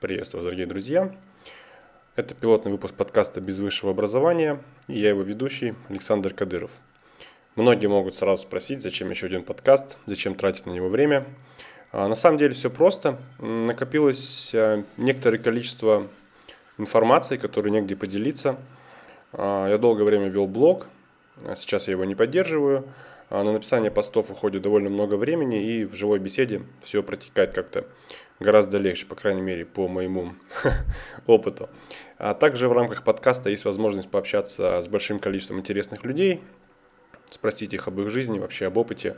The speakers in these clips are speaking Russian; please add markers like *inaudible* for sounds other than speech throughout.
Приветствую, дорогие друзья. Это пилотный выпуск подкаста «Без высшего образования» и я его ведущий Александр Кадыров. Многие могут сразу спросить, зачем еще один подкаст, зачем тратить на него время. А на самом деле все просто. Накопилось а, некоторое количество информации, которую негде поделиться. А, я долгое время вел блог, а сейчас я его не поддерживаю – на написание постов уходит довольно много времени, и в живой беседе все протекает как-то гораздо легче, по крайней мере, по моему *laughs* опыту. А также в рамках подкаста есть возможность пообщаться с большим количеством интересных людей, спросить их об их жизни, вообще об опыте.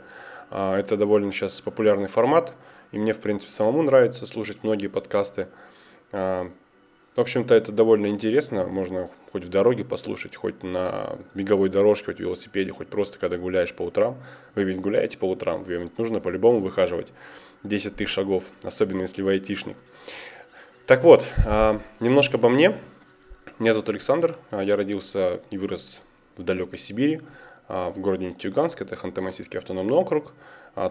А, это довольно сейчас популярный формат, и мне, в принципе, самому нравится слушать многие подкасты. В общем-то, это довольно интересно. Можно хоть в дороге послушать, хоть на беговой дорожке, хоть в велосипеде, хоть просто когда гуляешь по утрам. Вы ведь гуляете по утрам, вы ведь нужно по-любому выхаживать 10 тысяч шагов, особенно если вы айтишник. Так вот, а, немножко обо мне. Меня зовут Александр, а, я родился и вырос в далекой Сибири, а, в городе Нефтеюганск, это Ханты-Мансийский автономный округ.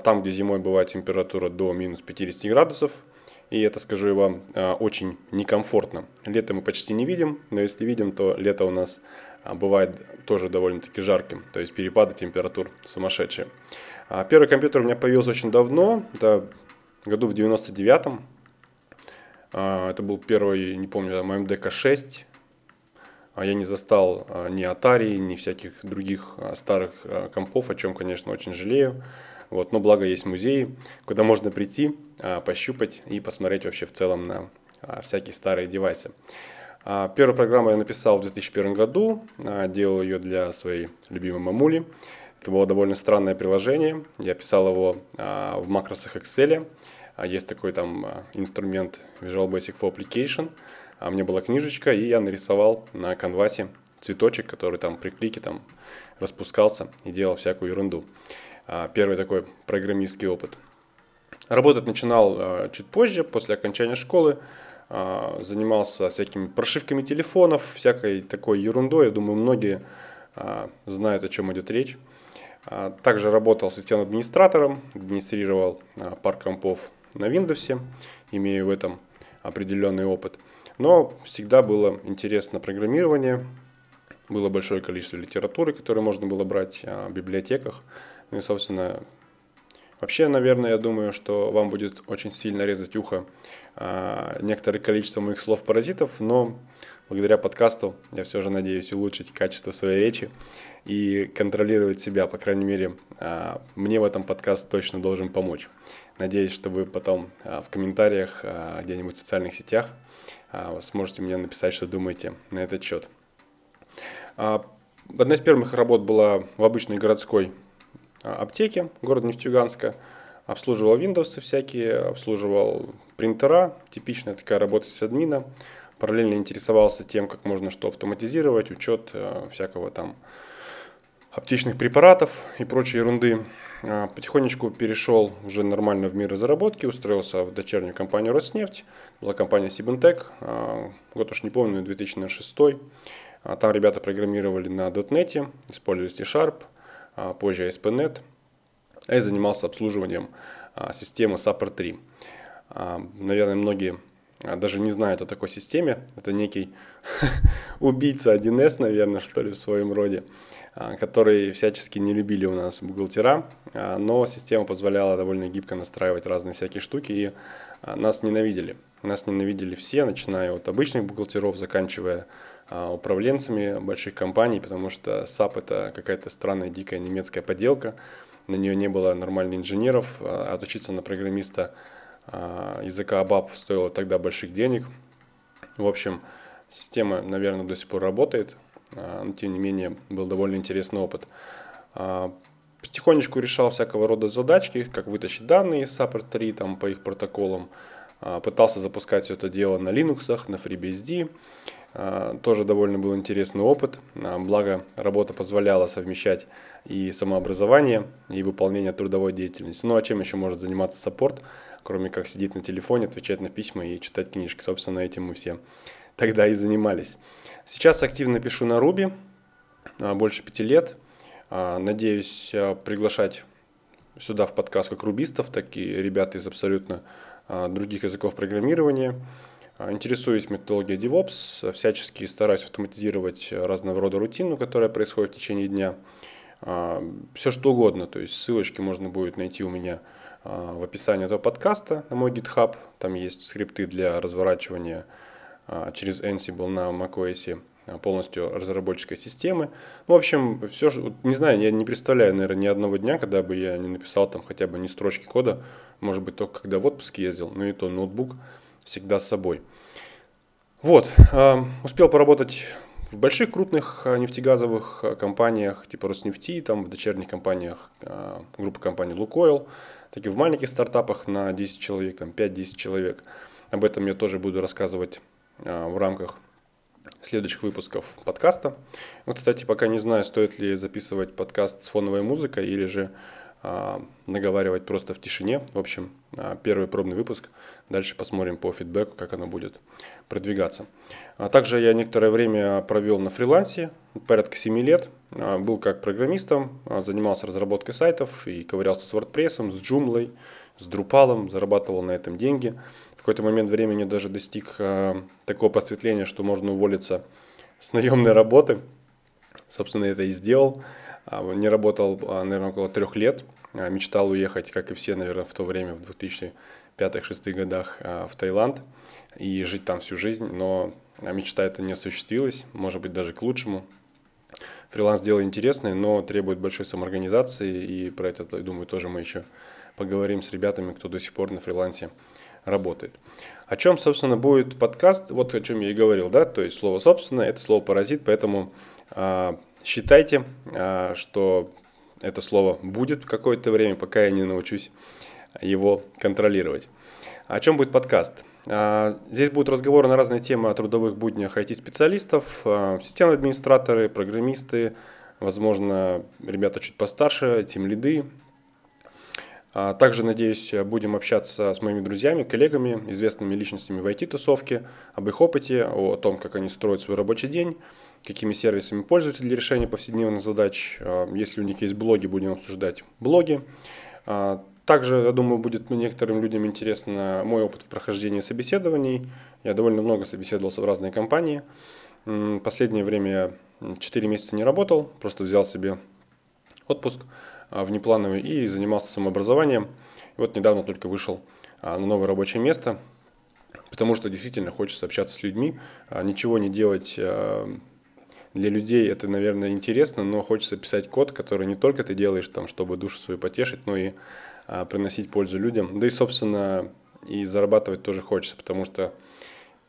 Там, где зимой бывает температура до минус 50 градусов, и это, скажу я вам, а, очень некомфортно. Лето мы почти не видим, но если видим, то лето у нас а, бывает тоже довольно-таки жарким, то есть перепады температур сумасшедшие. А, первый компьютер у меня появился очень давно, это году в 99-м. Это был первый, не помню, МДК-6. Я не застал ни Atari, ни всяких других старых компов, о чем, конечно, очень жалею. Вот, но благо есть музеи, куда можно прийти, а, пощупать и посмотреть вообще в целом на а, всякие старые девайсы. А, первую программу я написал в 2001 году, делал ее для своей любимой мамули. Это было довольно странное приложение. Я писал его в макросах Excel. Есть такой там инструмент Visual Basic for Application. У меня была книжечка, и я нарисовал на канвасе цветочек, который там при клике там распускался и делал всякую ерунду. А, первый такой программистский опыт. Работать начинал а, чуть позже, после окончания школы. А, занимался всякими прошивками телефонов, всякой такой ерундой. Я думаю, многие знают, о чем идет речь. Также работал системным администратором, администрировал парк компов на Windows, имея в этом определенный опыт. Но всегда было интересно программирование, было большое количество литературы, которую можно было брать в библиотеках. Ну и, собственно, вообще, наверное, я думаю, что вам будет очень сильно резать ухо а, некоторое количество моих слов-паразитов, но благодаря подкасту я все же надеюсь улучшить качество своей речи и контролировать себя, по крайней мере, а, мне в этом подкаст точно должен помочь. Надеюсь, что вы потом а, в комментариях а, где-нибудь в социальных сетях а, сможете мне написать, что думаете на этот счет. А, одна из первых работ была в обычной городской аптеки города Нефтьюганска, обслуживал Windows всякие, обслуживал принтера, типичная такая работа с админа, параллельно интересовался тем, как можно что автоматизировать, учет э, всякого там аптечных препаратов и прочей ерунды. А, потихонечку перешел уже нормально в мир разработки, устроился в дочернюю компанию Роснефть, была компания Сибентек, а, год уж не помню, 2006. Там ребята программировали на .NET, использовали C-Sharp, а, позже ASP.NET. Я занимался обслуживанием а, системы Support 3. А, наверное, многие даже не знают о такой системе. Это некий *laughs* убийца 1С, наверное, что ли, в своем роде, который всячески не любили у нас бухгалтера, но система позволяла довольно гибко настраивать разные всякие штуки, и нас ненавидели. Нас ненавидели все, начиная от обычных бухгалтеров, заканчивая а, управленцами больших компаний, потому что SAP это какая-то странная дикая немецкая подделка, на нее не было нормальных инженеров, а отучиться на программиста а, языка ABAP стоило тогда больших денег. В общем, система, наверное, до сих пор работает, но тем не менее был довольно интересный опыт. Потихонечку решал всякого рода задачки, как вытащить данные из SAP 3 там, по их протоколам, пытался запускать все это дело на Linux, на FreeBSD, а, тоже довольно был интересный опыт, а, благо работа позволяла совмещать и самообразование, и выполнение трудовой деятельности. Ну а чем еще может заниматься саппорт, кроме как сидеть на телефоне, отвечать на письма и читать книжки. Собственно, этим мы все тогда и занимались. Сейчас активно пишу на Ruby, а, больше пяти лет. Надеюсь приглашать сюда в подкаст как рубистов, так и ребят из абсолютно других языков программирования – Интересуюсь методологией DevOps, всячески стараюсь автоматизировать разного рода рутину, которая происходит в течение дня. Все что угодно, то есть ссылочки можно будет найти у меня в описании этого подкаста на мой GitHub. Там есть скрипты для разворачивания через Ansible на macOS полностью разработческой системы. Ну, в общем, все, не знаю, я не представляю, наверное, ни одного дня, когда бы я не написал там хотя бы ни строчки кода, может быть, только когда в отпуск ездил, но и то ноутбук всегда с собой. Вот, э, успел поработать в больших крупных э, нефтегазовых компаниях, типа Роснефти, там в дочерних компаниях группы компаний Лукойл, так и в маленьких стартапах на 10 человек, там 5-10 человек. Об этом я тоже буду рассказывать в рамках следующих выпусков подкаста. Вот, кстати, пока не знаю, стоит ли записывать подкаст с фоновой музыкой или же а, наговаривать просто в тишине. В общем, а, первый пробный выпуск. Дальше посмотрим по фидбэку, как оно будет продвигаться. А также я некоторое время провел на фрилансе, порядка 7 лет. Был как программистом, занимался разработкой сайтов и ковырялся с WordPress, с Joomla, с Drupal, зарабатывал на этом деньги. Какой-то момент времени даже достиг такого просветления, что можно уволиться с наемной работы. Собственно, это и сделал. А, не работал, а, наверное, около трех лет. А, мечтал уехать, как и все, наверное, в то время, в 2005-2006 годах в Таиланд и жить там всю жизнь, но мечта эта не осуществилась, может быть, даже к лучшему. Фриланс дело интересное, но требует большой самоорганизации, и про это, я думаю, тоже мы еще поговорим с ребятами, кто до сих пор на фрилансе работает. О чем, собственно, будет подкаст, вот о чем я и говорил, да, то есть слово «собственно» – это слово «паразит», поэтому Считайте, а, что это слово будет какое-то время, пока я не научусь его контролировать. О чем будет подкаст? А, здесь будут разговоры на разные темы о трудовых буднях IT-специалистов, системные администраторы, программисты, возможно, ребята чуть постарше, тем лиды. Также, надеюсь, будем общаться с моими друзьями, коллегами, известными личностями в IT-тусовке, об их опыте, о том, как они строят свой рабочий день, какими сервисами пользуются для решения повседневных задач. А, если у них есть блоги, будем обсуждать блоги. А, также, я думаю, будет некоторым людям интересно мой опыт в прохождении собеседований. Я довольно много собеседовался в разные компании. Последнее время я 4 месяца не работал, просто взял себе отпуск а, внеплановый и занимался самообразованием. И вот недавно только вышел на новое рабочее место, потому что действительно хочется общаться с людьми, ничего не делать для людей это, наверное, интересно, но хочется писать код, который не только ты делаешь там, чтобы душу свою потешить, но и а, приносить пользу людям. Да и, собственно, и зарабатывать тоже хочется, потому что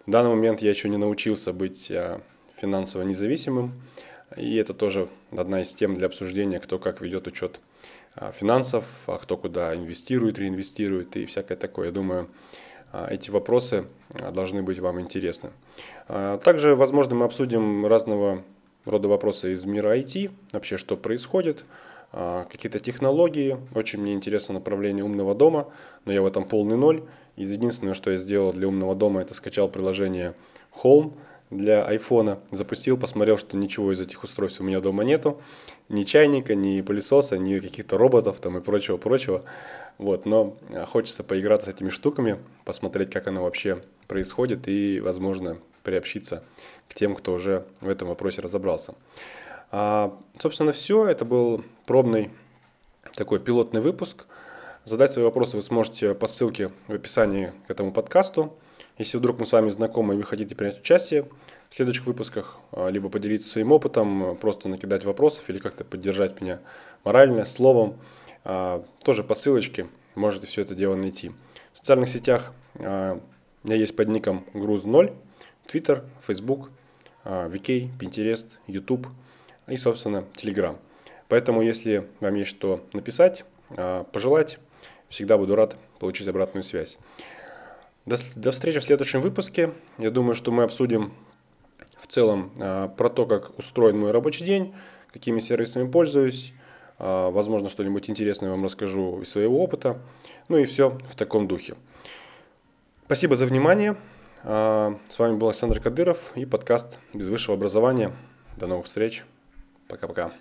в данный момент я еще не научился быть а, финансово независимым. И это тоже одна из тем для обсуждения, кто как ведет учет а, финансов, а кто куда инвестирует, реинвестирует и всякое такое. Я думаю, а, эти вопросы а, должны быть вам интересны. А, также, возможно, мы обсудим разного рода вопросы из мира IT, вообще что происходит, какие-то технологии. Очень мне интересно направление умного дома, но я в этом полный ноль. Единственное, что я сделал для умного дома, это скачал приложение Home для iPhone, запустил, посмотрел, что ничего из этих устройств у меня дома нету. Ни чайника, ни пылесоса, ни каких-то роботов там и прочего-прочего. Вот, но а, хочется поиграться с этими штуками, посмотреть, как оно вообще происходит и, возможно, приобщиться к тем, кто уже в этом вопросе разобрался. А, собственно, все. Это был пробный такой пилотный выпуск. Задать свои вопросы вы сможете по ссылке в описании к этому подкасту. Если вдруг мы с вами знакомы и вы хотите принять участие в следующих выпусках, а, либо поделиться своим опытом, просто накидать вопросов или как-то поддержать меня морально, словом, а, тоже по ссылочке можете все это дело найти. В социальных сетях а, меня есть под ником груз0, Twitter, Facebook, VK, Pinterest, YouTube и, собственно, Telegram. Поэтому, если вам есть что написать, а, пожелать, всегда буду рад получить обратную связь. До, до встречи в следующем выпуске. Я думаю, что мы обсудим в целом про то, как устроен мой рабочий день, какими сервисами пользуюсь, а, возможно, что-нибудь интересное вам расскажу из своего опыта. Ну и все в таком духе. Спасибо за внимание. А, с вами был Александр Кадыров и подкаст «Без высшего образования». До новых встреч. Пока-пока.